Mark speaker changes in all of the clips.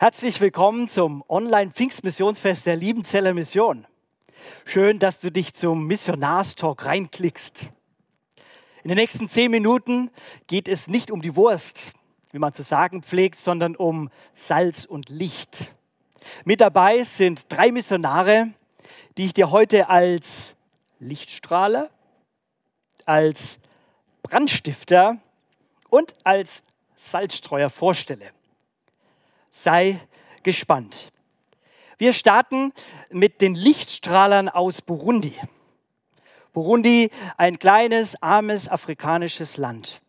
Speaker 1: Herzlich willkommen zum Online-Pfingstmissionsfest der Liebenzeller Mission. Schön, dass du dich zum Missionarstalk reinklickst. In den nächsten zehn Minuten geht es nicht um die Wurst, wie man zu sagen pflegt, sondern um Salz und Licht. Mit dabei sind drei Missionare, die ich dir heute als Lichtstrahler, als Brandstifter und als Salzstreuer vorstelle sei gespannt. Wir starten mit den Lichtstrahlern aus Burundi. Burundi, ein kleines, armes afrikanisches Land.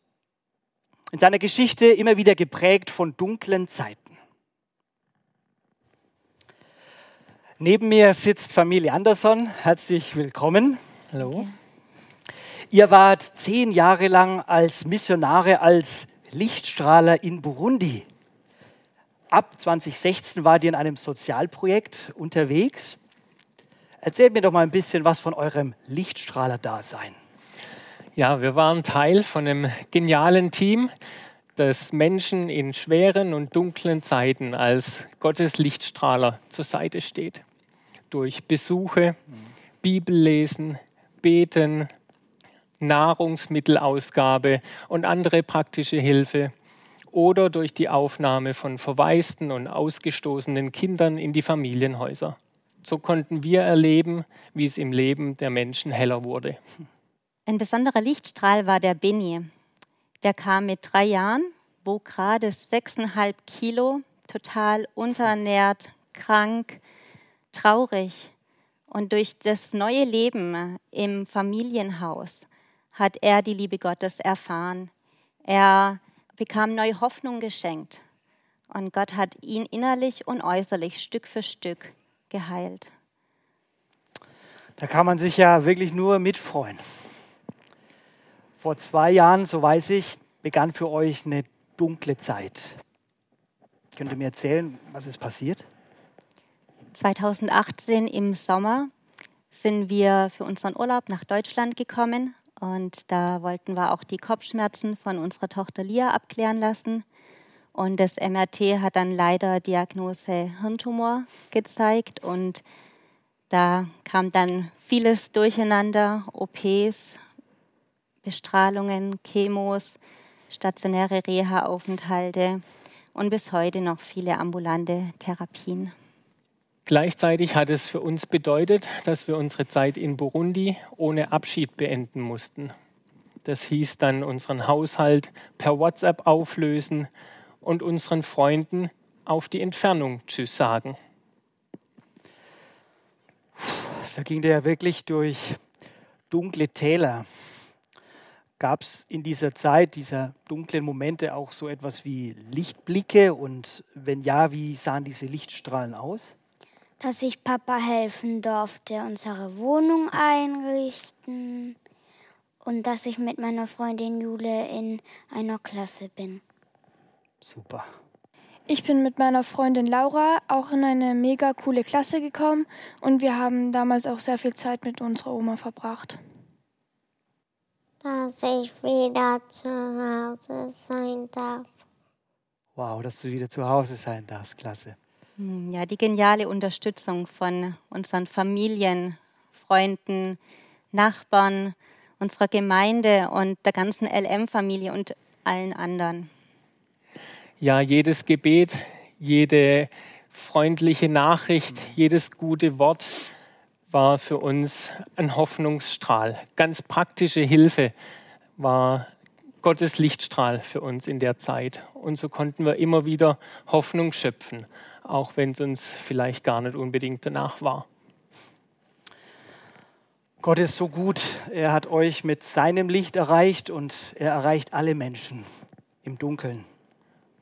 Speaker 1: In seiner Geschichte immer wieder geprägt von dunklen Zeiten. Neben mir sitzt Familie Anderson. Herzlich willkommen.
Speaker 2: Hallo.
Speaker 1: Ihr wart zehn Jahre lang als Missionare, als Lichtstrahler in Burundi ab 2016 war ihr in einem Sozialprojekt unterwegs. Erzählt mir doch mal ein bisschen was von eurem Lichtstrahler-Dasein.
Speaker 2: Ja, wir waren Teil von einem genialen Team, das Menschen in schweren und dunklen Zeiten als Gottes Lichtstrahler zur Seite steht. Durch Besuche, Bibellesen, Beten, Nahrungsmittelausgabe und andere praktische Hilfe oder durch die Aufnahme von verwaisten und ausgestoßenen Kindern in die Familienhäuser. So konnten wir erleben, wie es im Leben der Menschen heller wurde.
Speaker 3: Ein besonderer Lichtstrahl war der Benny. Der kam mit drei Jahren, wog gerade sechseinhalb Kilo, total unterernährt, krank, traurig. Und durch das neue Leben im Familienhaus hat er die Liebe Gottes erfahren. Er bekam neue Hoffnung geschenkt. Und Gott hat ihn innerlich und äußerlich Stück für Stück geheilt.
Speaker 1: Da kann man sich ja wirklich nur mitfreuen. Vor zwei Jahren, so weiß ich, begann für euch eine dunkle Zeit. Könnt ihr mir erzählen, was ist passiert?
Speaker 3: 2018 im Sommer sind wir für unseren Urlaub nach Deutschland gekommen und da wollten wir auch die Kopfschmerzen von unserer Tochter Lia abklären lassen. Und das MRT hat dann leider Diagnose Hirntumor gezeigt. Und da kam dann vieles durcheinander, OPs, Bestrahlungen, Chemos, stationäre Reha-Aufenthalte und bis heute noch viele ambulante Therapien.
Speaker 2: Gleichzeitig hat es für uns bedeutet, dass wir unsere Zeit in Burundi ohne Abschied beenden mussten. Das hieß dann unseren Haushalt per WhatsApp auflösen und unseren Freunden auf die Entfernung Tschüss sagen.
Speaker 1: Da ging der ja wirklich durch dunkle Täler. Gab es in dieser Zeit, dieser dunklen Momente auch so etwas wie Lichtblicke? Und wenn ja, wie sahen diese Lichtstrahlen aus?
Speaker 4: Dass ich Papa helfen durfte, unsere Wohnung einrichten und dass ich mit meiner Freundin Jule in einer Klasse bin.
Speaker 1: Super.
Speaker 5: Ich bin mit meiner Freundin Laura auch in eine mega coole Klasse gekommen und wir haben damals auch sehr viel Zeit mit unserer Oma verbracht.
Speaker 6: Dass ich wieder zu Hause sein darf.
Speaker 1: Wow, dass du wieder zu Hause sein darfst, klasse.
Speaker 3: Hm, ja, die geniale Unterstützung von unseren Familien, Freunden, Nachbarn, unserer Gemeinde und der ganzen LM-Familie und allen anderen.
Speaker 2: Ja, jedes Gebet, jede freundliche Nachricht, jedes gute Wort war für uns ein Hoffnungsstrahl. Ganz praktische Hilfe war Gottes Lichtstrahl für uns in der Zeit. Und so konnten wir immer wieder Hoffnung schöpfen auch wenn es uns vielleicht gar nicht unbedingt danach war.
Speaker 1: Gott ist so gut, er hat euch mit seinem Licht erreicht und er erreicht alle Menschen im Dunkeln.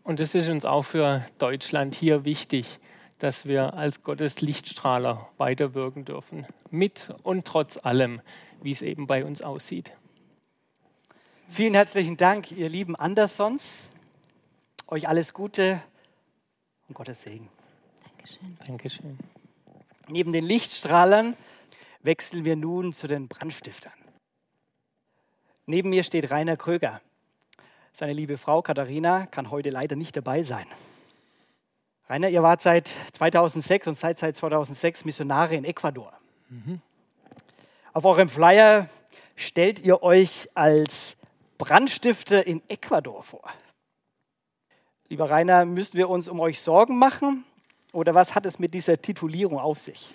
Speaker 2: Und es ist uns auch für Deutschland hier wichtig, dass wir als Gottes Lichtstrahler weiterwirken dürfen. Mit und trotz allem, wie es eben bei uns aussieht.
Speaker 1: Vielen herzlichen Dank, ihr lieben Andersons. Euch alles Gute und Gottes Segen.
Speaker 2: Dankeschön. Dankeschön.
Speaker 1: Neben den Lichtstrahlern wechseln wir nun zu den Brandstiftern. Neben mir steht Rainer Kröger. Seine liebe Frau Katharina kann heute leider nicht dabei sein. Rainer, ihr wart seit 2006 und seid seit 2006 Missionare in Ecuador. Mhm. Auf eurem Flyer stellt ihr euch als Brandstifter in Ecuador vor. Lieber Rainer, müssen wir uns um euch Sorgen machen oder was hat es mit dieser Titulierung auf sich?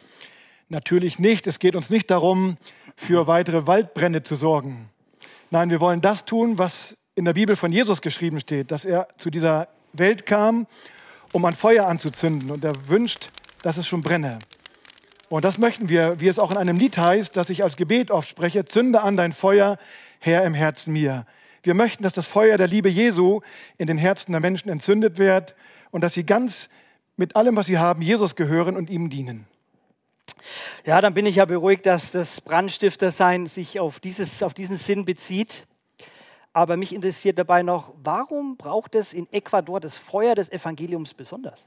Speaker 7: Natürlich nicht. Es geht uns nicht darum, für weitere Waldbrände zu sorgen. Nein, wir wollen das tun, was in der Bibel von Jesus geschrieben steht, dass er zu dieser Welt kam, um ein Feuer anzuzünden und er wünscht, dass es schon brenne. Und das möchten wir, wie es auch in einem Lied heißt, das ich als Gebet oft spreche, zünde an dein Feuer, Herr im Herzen mir. Wir möchten, dass das Feuer der Liebe Jesu in den Herzen der Menschen entzündet wird und dass sie ganz mit allem, was sie haben, Jesus gehören und ihm dienen.
Speaker 1: Ja, dann bin ich ja beruhigt, dass das Brandstiftersein sich auf, dieses, auf diesen Sinn bezieht. Aber mich interessiert dabei noch, warum braucht es in Ecuador das Feuer des Evangeliums besonders?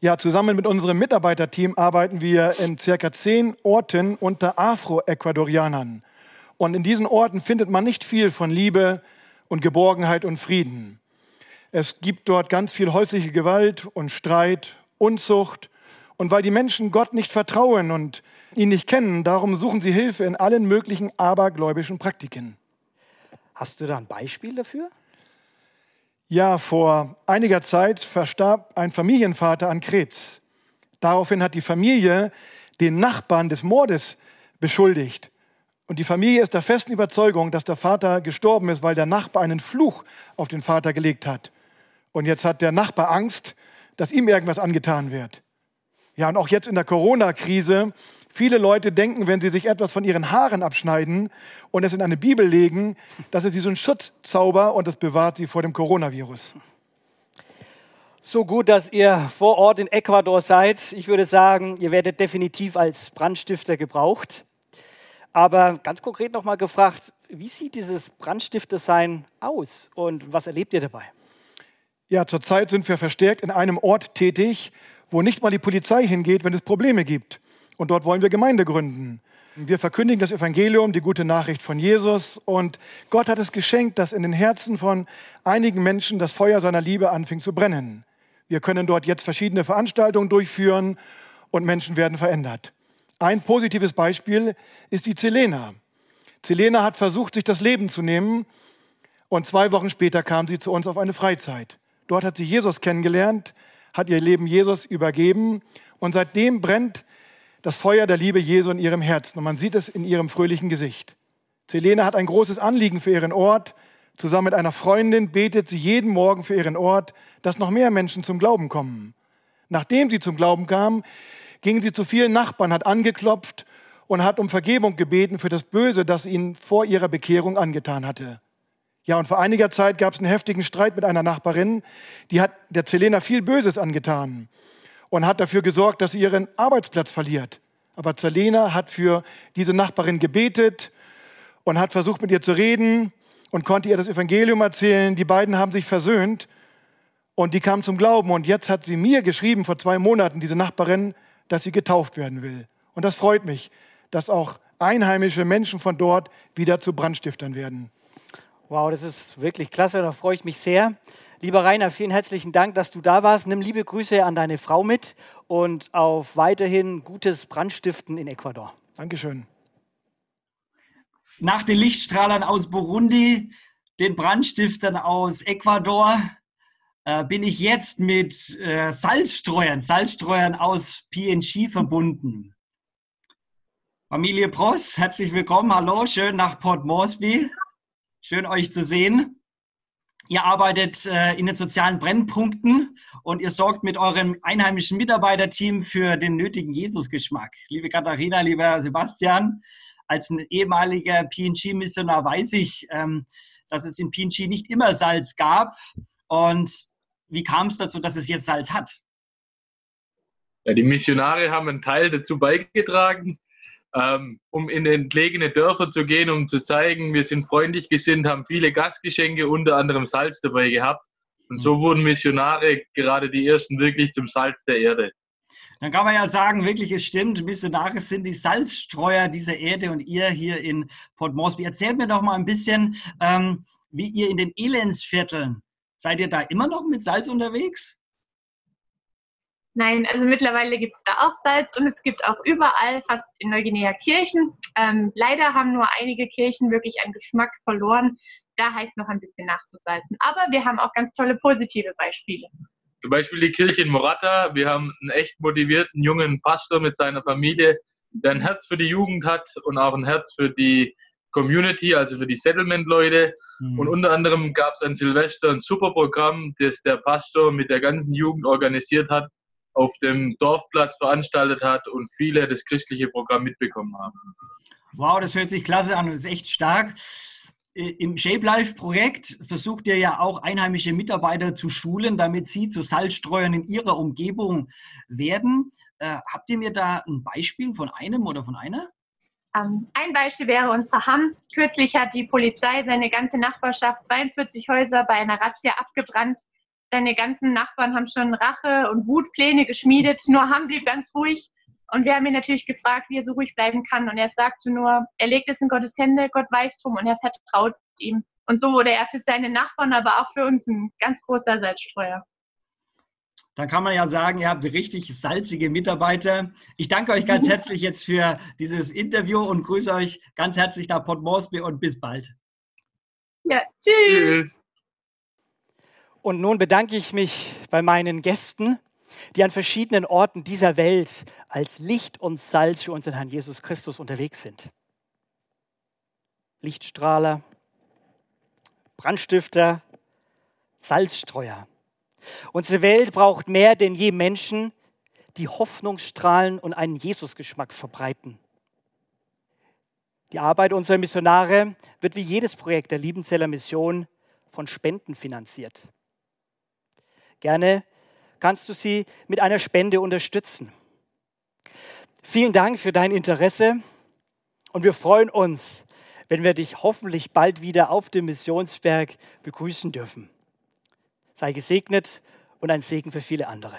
Speaker 7: Ja, zusammen mit unserem Mitarbeiterteam arbeiten wir in circa zehn Orten unter Afro-Ecuadorianern. Und in diesen Orten findet man nicht viel von Liebe und Geborgenheit und Frieden. Es gibt dort ganz viel häusliche Gewalt und Streit, Unzucht. Und weil die Menschen Gott nicht vertrauen und ihn nicht kennen, darum suchen sie Hilfe in allen möglichen abergläubischen Praktiken.
Speaker 1: Hast du da ein Beispiel dafür?
Speaker 7: Ja, vor einiger Zeit verstarb ein Familienvater an Krebs. Daraufhin hat die Familie den Nachbarn des Mordes beschuldigt. Und die Familie ist der festen Überzeugung, dass der Vater gestorben ist, weil der Nachbar einen Fluch auf den Vater gelegt hat. Und jetzt hat der Nachbar Angst, dass ihm irgendwas angetan wird. Ja, und auch jetzt in der Corona-Krise, viele Leute denken, wenn sie sich etwas von ihren Haaren abschneiden und es in eine Bibel legen, dass es wie so ein Schutzzauber und das bewahrt sie vor dem Coronavirus.
Speaker 1: So gut, dass ihr vor Ort in Ecuador seid. Ich würde sagen, ihr werdet definitiv als Brandstifter gebraucht. Aber ganz konkret nochmal gefragt, wie sieht dieses Brandstiftersein aus und was erlebt ihr dabei?
Speaker 7: Ja, zurzeit sind wir verstärkt in einem Ort tätig, wo nicht mal die Polizei hingeht, wenn es Probleme gibt. Und dort wollen wir Gemeinde gründen. Wir verkündigen das Evangelium, die gute Nachricht von Jesus. Und Gott hat es geschenkt, dass in den Herzen von einigen Menschen das Feuer seiner Liebe anfing zu brennen. Wir können dort jetzt verschiedene Veranstaltungen durchführen und Menschen werden verändert. Ein positives Beispiel ist die Zelena. Zelena hat versucht, sich das Leben zu nehmen und zwei Wochen später kam sie zu uns auf eine Freizeit. Dort hat sie Jesus kennengelernt, hat ihr Leben Jesus übergeben und seitdem brennt das Feuer der Liebe Jesu in ihrem Herzen und man sieht es in ihrem fröhlichen Gesicht. Selene hat ein großes Anliegen für ihren Ort. Zusammen mit einer Freundin betet sie jeden Morgen für ihren Ort, dass noch mehr Menschen zum Glauben kommen. Nachdem sie zum Glauben kam, ging sie zu vielen Nachbarn, hat angeklopft und hat um Vergebung gebeten für das Böse, das ihnen vor ihrer Bekehrung angetan hatte. Ja, und vor einiger Zeit gab es einen heftigen Streit mit einer Nachbarin, die hat der Zelena viel Böses angetan und hat dafür gesorgt, dass sie ihren Arbeitsplatz verliert. Aber Zelena hat für diese Nachbarin gebetet und hat versucht, mit ihr zu reden und konnte ihr das Evangelium erzählen. Die beiden haben sich versöhnt und die kam zum Glauben. Und jetzt hat sie mir geschrieben, vor zwei Monaten, diese Nachbarin, dass sie getauft werden will. Und das freut mich, dass auch einheimische Menschen von dort wieder zu Brandstiftern werden.
Speaker 1: Wow, das ist wirklich klasse, da freue ich mich sehr. Lieber Rainer, vielen herzlichen Dank, dass du da warst. Nimm liebe Grüße an deine Frau mit und auf weiterhin gutes Brandstiften in Ecuador.
Speaker 7: Dankeschön.
Speaker 1: Nach den Lichtstrahlern aus Burundi, den Brandstiftern aus Ecuador, äh, bin ich jetzt mit äh, Salzstreuern, Salzstreuern aus PNG verbunden. Familie Pross, herzlich willkommen. Hallo, schön nach Port Moresby. Schön euch zu sehen. Ihr arbeitet äh, in den sozialen Brennpunkten und ihr sorgt mit eurem einheimischen Mitarbeiterteam für den nötigen Jesusgeschmack. Liebe Katharina, lieber Sebastian, als ein ehemaliger PNG-Missionar weiß ich, ähm, dass es in PNG nicht immer Salz gab. Und wie kam es dazu, dass es jetzt Salz hat?
Speaker 8: Ja, die Missionare haben einen Teil dazu beigetragen, ähm, um in entlegene Dörfer zu gehen, um zu zeigen, wir sind freundlich gesinnt, haben viele Gastgeschenke, unter anderem Salz dabei gehabt. Und so wurden Missionare gerade die ersten wirklich zum Salz der Erde.
Speaker 1: Dann kann man ja sagen, wirklich, es stimmt, Missionare sind die Salzstreuer dieser Erde und ihr hier in Port Moresby. Erzählt mir doch mal ein bisschen, ähm, wie ihr in den Elendsvierteln, seid ihr da immer noch mit Salz unterwegs?
Speaker 9: Nein, also mittlerweile gibt es da auch Salz und es gibt auch überall, fast in Neuguinea, Kirchen. Ähm, leider haben nur einige Kirchen wirklich einen Geschmack verloren. Da heißt es noch ein bisschen nachzusalzen. Aber wir haben auch ganz tolle positive Beispiele.
Speaker 8: Zum Beispiel die Kirche in Morata. Wir haben einen echt motivierten jungen Pastor mit seiner Familie, der ein Herz für die Jugend hat und auch ein Herz für die Community, also für die Settlement-Leute. Mhm. Und unter anderem gab es an Silvester ein super Programm, das der Pastor mit der ganzen Jugend organisiert hat auf dem Dorfplatz veranstaltet hat und viele das christliche Programm mitbekommen haben.
Speaker 1: Wow, das hört sich klasse an, das ist echt stark. Äh, Im Shape Life Projekt versucht ihr ja auch einheimische Mitarbeiter zu schulen, damit sie zu Salzstreuern in ihrer Umgebung werden. Äh, habt ihr mir da ein Beispiel von einem oder von einer?
Speaker 9: Ähm, ein Beispiel wäre unser Hamm. Kürzlich hat die Polizei seine ganze Nachbarschaft, 42 Häuser, bei einer Razzia abgebrannt deine ganzen Nachbarn haben schon Rache und Wutpläne geschmiedet, nur Ham blieb ganz ruhig. Und wir haben ihn natürlich gefragt, wie er so ruhig bleiben kann. Und er sagte nur, er legt es in Gottes Hände, Gott weiß drum und er vertraut ihm. Und so wurde er für seine Nachbarn, aber auch für uns ein ganz großer Salzstreuer.
Speaker 1: Dann kann man ja sagen, ihr habt richtig salzige Mitarbeiter. Ich danke euch ganz herzlich jetzt für dieses Interview und grüße euch ganz herzlich nach Port Moresby und bis bald.
Speaker 9: Ja, tschüss.
Speaker 1: Und nun bedanke ich mich bei meinen Gästen, die an verschiedenen Orten dieser Welt als Licht und Salz für unseren Herrn Jesus Christus unterwegs sind. Lichtstrahler, Brandstifter, Salzstreuer. Unsere Welt braucht mehr denn je Menschen, die Hoffnung strahlen und einen Jesusgeschmack verbreiten. Die Arbeit unserer Missionare wird wie jedes Projekt der Liebenzeller Mission von Spenden finanziert. Gerne kannst du sie mit einer Spende unterstützen. Vielen Dank für dein Interesse und wir freuen uns, wenn wir dich hoffentlich bald wieder auf dem Missionsberg begrüßen dürfen. Sei gesegnet und ein Segen für viele andere.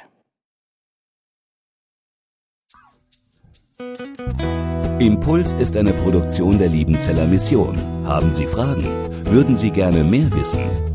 Speaker 10: Impuls ist eine Produktion der Liebenzeller Mission. Haben Sie Fragen? Würden Sie gerne mehr wissen?